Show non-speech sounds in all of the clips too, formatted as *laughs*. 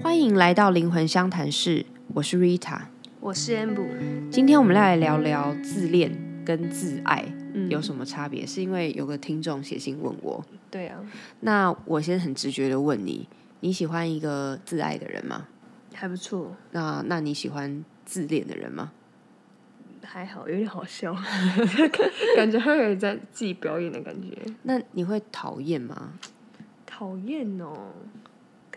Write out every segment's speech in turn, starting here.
欢迎来到灵魂相谈室，我是 Rita。我是 Amber，今天我们来聊聊自恋跟自爱嗯有什么差别？是因为有个听众写信问我，对啊，那我先很直觉的问你：你喜欢一个自爱的人吗？还不错，那那你喜欢自恋的人吗？还好，有点好笑，*laughs* 感觉他有点在自己表演的感觉，那你会讨厌吗？讨厌哦，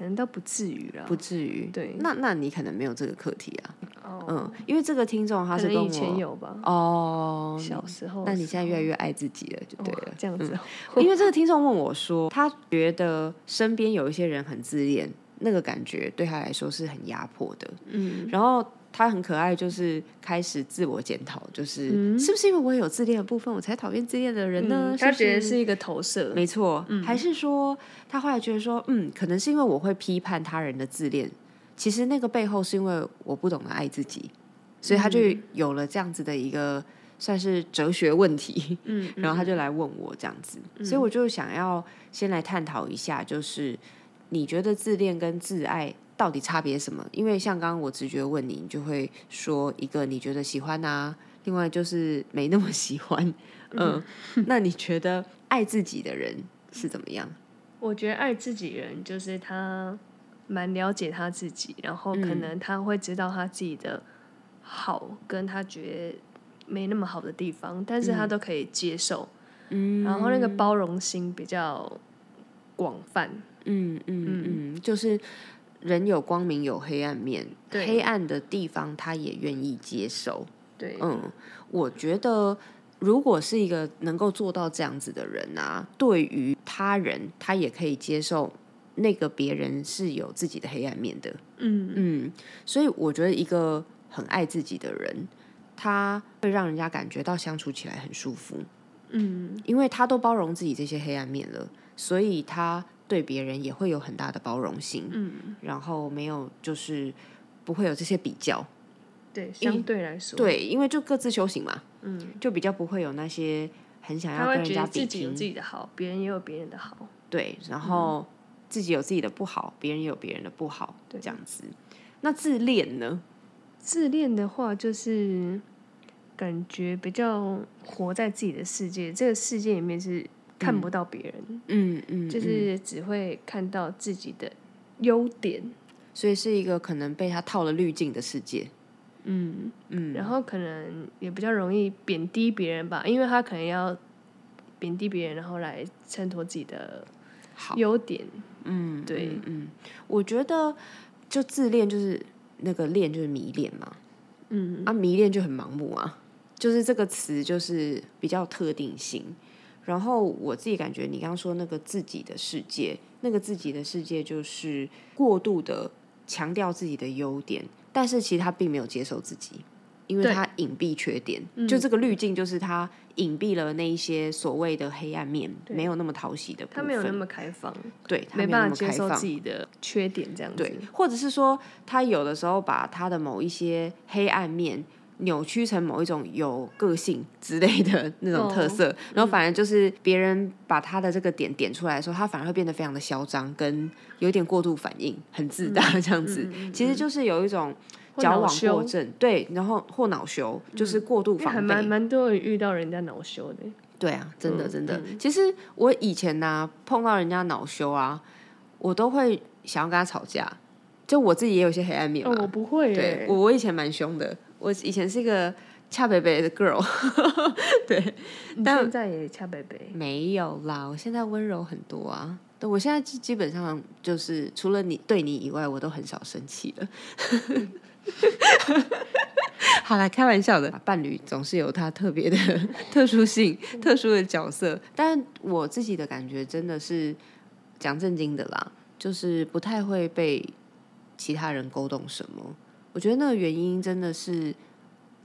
可能都不至于啦，不至于。对那那你可能没有这个课题啊。哦，嗯，因为这个听众他是跟我有吧，哦，小时候那你现在越来越爱自己了，就对哦了。嗯这样子哦，因为这个听众问我说，他觉得身边有一些人很自恋，那个感觉对他来说是很压迫的。嗯，然后他很可爱，就是开始自我检讨，就是、嗯。是不是因为我有自恋的部分，我才讨厌自恋的人呢？嗯他觉得是一个投射，没错，还是说他后来觉得说，嗯，可能是因为我会批判他人的自恋，其实那个背后是因为我不懂得爱自己，所以他就有了这样子的一个算是哲学问题。嗯，然后他就来问我这样子，所以我就想要先来探讨一下，就是你觉得自恋跟自爱到底差别什么？因为像刚刚我直觉问你，你就会说一个你觉得喜欢啊，另外就是没那么喜欢，嗯，那你觉得爱自己的人是怎么样？我觉得爱自己人就是他蛮了解他自己，然后可能他会知道他自己的好，跟他觉得没那么好的地方，但是他都可以接受，嗯。然后那个包容心比较广泛，嗯嗯。嗯，就是人有光明有黑暗面，对。黑暗的地方他也愿意接受。对，嗯，我觉得如果是一个能够做到这样子的人啊，对于他人他也可以接受那个别人是有自己的黑暗面的。嗯。嗯，所以我觉得一个很爱自己的人，他会让人家感觉到相处起来很舒服，嗯。因为他都包容自己这些黑暗面了，所以他对别人也会有很大的包容心，嗯，然后没有就是不会有这些比较。对，相对来说，，对，因为就各自修行嘛。嗯，就比较不会有那些很想要跟人家比自己有，自己的好，别人也有别人的好，对，然后自己有自己的不好，别人也有别人的不好，对这样子。那自恋呢？自恋的话，就是感觉比较活在自己的世界，这个世界里面是看不到别人，嗯嗯，嗯。就是只会看到自己的优点，所以是一个可能被他套了滤镜的世界。嗯，嗯，然后可能也比较容易贬低别人吧，因为他可能要贬低别人，然后来衬托自己的好，优点，嗯，对。嗯嗯，我觉得就自恋就是那个恋就是迷恋嘛，嗯。啊，迷恋就很盲目啊，就是这个词就是比较特定性。然后我自己感觉，你刚刚说那个自己的世界，那个自己的世界就是过度的强调自己的优点，但是其实他并没有接受自己，因为他隐蔽缺点，就这个滤镜就是他隐蔽了那一些所谓的黑暗面，没有那么讨喜的部分，他没有那么开放，对，他没没有那办法接受自己的缺点，这样。子，对，或者是说，他有的时候把他的某一些黑暗面扭曲成某一种有个性之类的那种特色，然后反而就是别人把他的这个点点出来的时候，他反而会变得非常的嚣张，跟有点过度反应，很自大这样子。其实就是有一种或矫枉过正，对，然后或恼羞，就是过度防备。蛮蛮多人遇到人家恼羞的，对啊，真的嗯真的。其实我以前呢、碰到人家恼羞啊，我都会想要跟他吵架。就我自己也有一些黑暗面嘛，哦，我不会对，我我以前蛮凶的，我以前是一个恰北北的 girl，*laughs* 对，你但现在也恰北北，没有啦，我现在温柔很多啊。对，我现在基基本上就是除了你对你以外，我都很少生气了。*laughs* 好啦，开玩笑的，伴侣总是有他特别的 *laughs* 特殊性、特殊的角色，但我自己的感觉真的是讲正经的啦，就是不太会被其他人勾动什么。我觉得那个原因真的是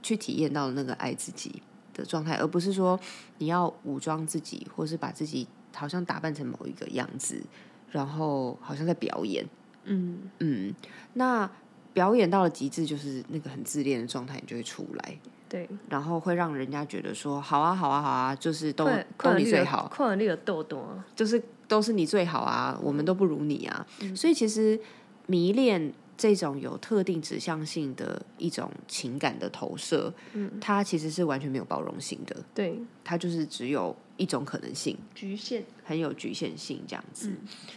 去体验到那个爱自己的状态，而不是说你要武装自己，或是把自己好像打扮成某一个样子，然后好像在表演。嗯，嗯，那表演到了极致，就是那个很自恋的状态，你就会出来，对，然后会让人家觉得说，好啊，好啊，好啊，就是都快都你你最好，快你有痘痘啊，就是都是你最好啊，我们都不如你啊。所以其实迷恋这种有特定指向性的一种情感的投射，嗯，它其实是完全没有包容性的，对，它就是只有一种可能性，局限，很有局限性这样子，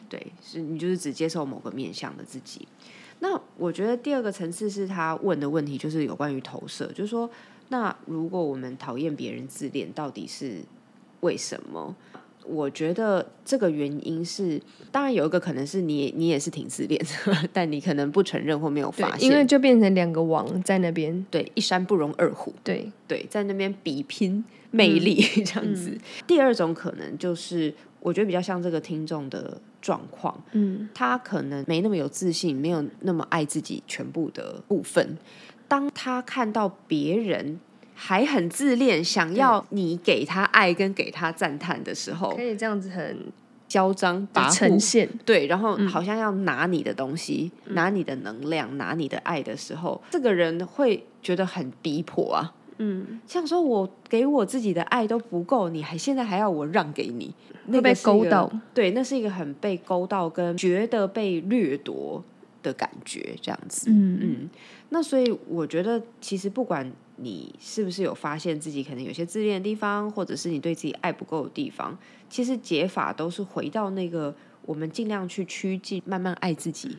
对，是你就是只接受某个面向的自己。那我觉得第二个层次是他问的问题，就是有关于投射，就是说，那如果我们讨厌别人自恋，到底是为什么？我觉得这个原因是，当然有一个可能是你你也是挺自恋的，*laughs* 但你可能不承认或没有发现，因为就变成两个王在那边，对，一山不容二虎，对。对，在那边比拼魅力 *laughs* 这样子。第二种可能就是，我觉得比较像这个听众的状况，嗯，他可能没那么有自信，没有那么爱自己全部的部分，当他看到别人。还很自恋，想要你给他爱跟给他赞叹的时候，可以这样子很嚣张跋呈现，对，然后好像要拿你的东西，拿你的能量，拿你的爱的时候，这个人会觉得很逼迫啊。嗯，像说我给我自己的爱都不够，你还现在还要我让给你，会被勾到，对，那是一个很被勾到跟觉得被掠夺的感觉，这样子。嗯嗯，那所以我觉得其实不管。你是不是有发现自己可能有些自恋的地方，或者是你对自己爱不够的地方？其实解法都是回到那个我们尽量去趋近慢慢爱自己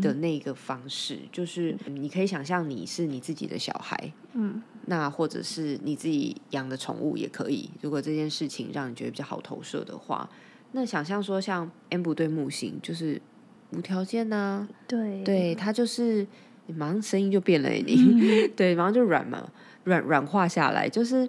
的那个方式。就是你可以想象你是你自己的小孩，嗯，那或者是你自己养的宠物也可以。如果这件事情让你觉得比较好投射的话，那想象说像 M 不对木星，就是无条件呐，对，对他就是。你马上声音就变了，你 *laughs* 对，马上就软嘛，软软化下来。就是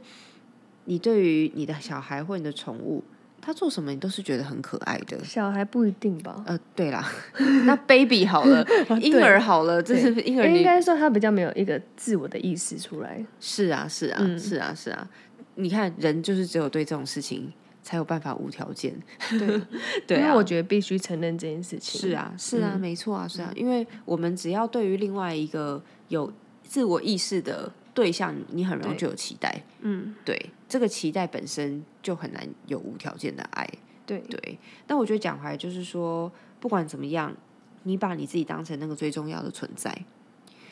你对于你的小孩或你的宠物，他做什么你都是觉得很可爱的。小孩不一定吧？呃，对啦，*laughs* 那 baby 好了，*laughs* 婴儿好了，这是婴儿。应该说他比较没有一个自我的意识出来。是啊，是啊，是啊，是啊。你看，人就是只有对这种事情。才有办法无条件，对 *laughs* 对，因为我觉得必须承认这件事情。是啊，是啊，没错啊，是啊，因为我们只要对于另外一个有自我意识的对象，你很容易就有期待。嗯，对，这个期待本身就很难有无条件的爱。对对，但我觉得讲回来就是说，不管怎么样，你把你自己当成那个最重要的存在。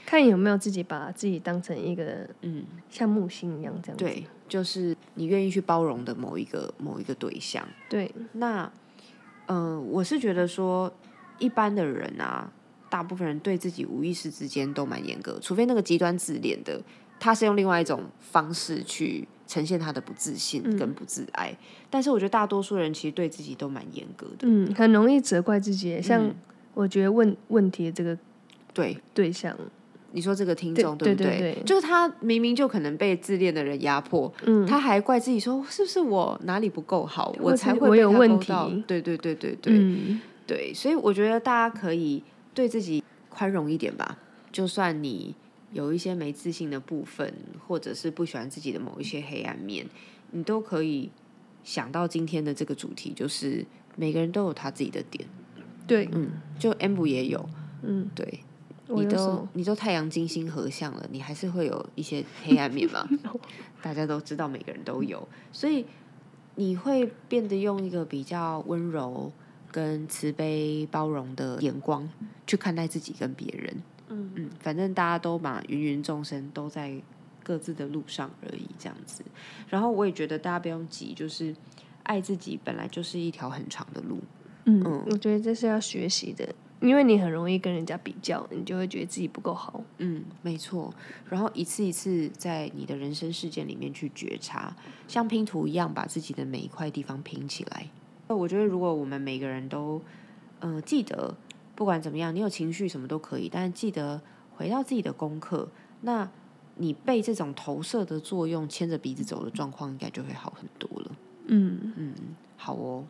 看有没有自己把自己当成一个嗯，像木星一样这样。对，就是你愿意去包容的某一个某一个对象。对，那嗯，我是觉得说，一般的人啊，大部分人对自己无意识之间都蛮严格，除非那个极端自恋的，他是用另外一种方式去呈现他的不自信跟不自爱。但是我觉得大多数人其实对自己都蛮严格的，嗯，很容易责怪自己。像我觉得问问题的这个对对象。你说这个听众对不对？就是他明明就可能被自恋的人压迫，他还怪自己说是不是我哪里不够好，我才会有问题。对对对对对，对，所以我觉得大家可以对自己宽容一点吧。就算你有一些没自信的部分，或者是不喜欢自己的某一些黑暗面，你都可以想到今天的这个主题，就是每个人都有他自己的点。对，嗯，就 M 也有，嗯，对。你都你都太阳金星合相了，你还是会有一些黑暗面嘛？*laughs* *laughs* 大家都知道，每个人都有，所以你会变得用一个比较温柔、跟慈悲、包容的眼光去看待自己跟别人。嗯嗯，反正大家都嘛，芸芸众生都在各自的路上而已，这样子。然后我也觉得大家不用急，就是爱自己本来就是一条很长的路。嗯，我觉得这是要学习的。因为你很容易跟人家比较，你就会觉得自己不够好。嗯，没错。然后一次一次在你的人生事件里面去觉察，像拼图一样把自己的每一块地方拼起来。那我觉得，如果我们每个人都，呃，记得不管怎么样，你有情绪什么都可以，但是记得回到自己的功课，那你被这种投射的作用牵着鼻子走的状况，应该就会好很多了。嗯嗯，好哦。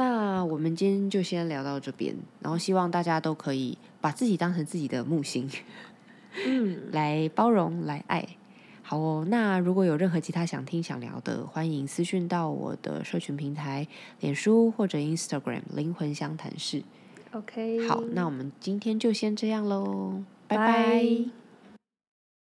那我们今天就先聊到这边，然后希望大家都可以把自己当成自己的木星，嗯，*laughs* 来包容、来爱。好哦，那如果有任何其他想听、想聊的，欢迎私讯到我的社群平台，脸书或者 Instagram“ 灵魂相谈室”。OK，好，那我们今天就先这样喽，拜拜。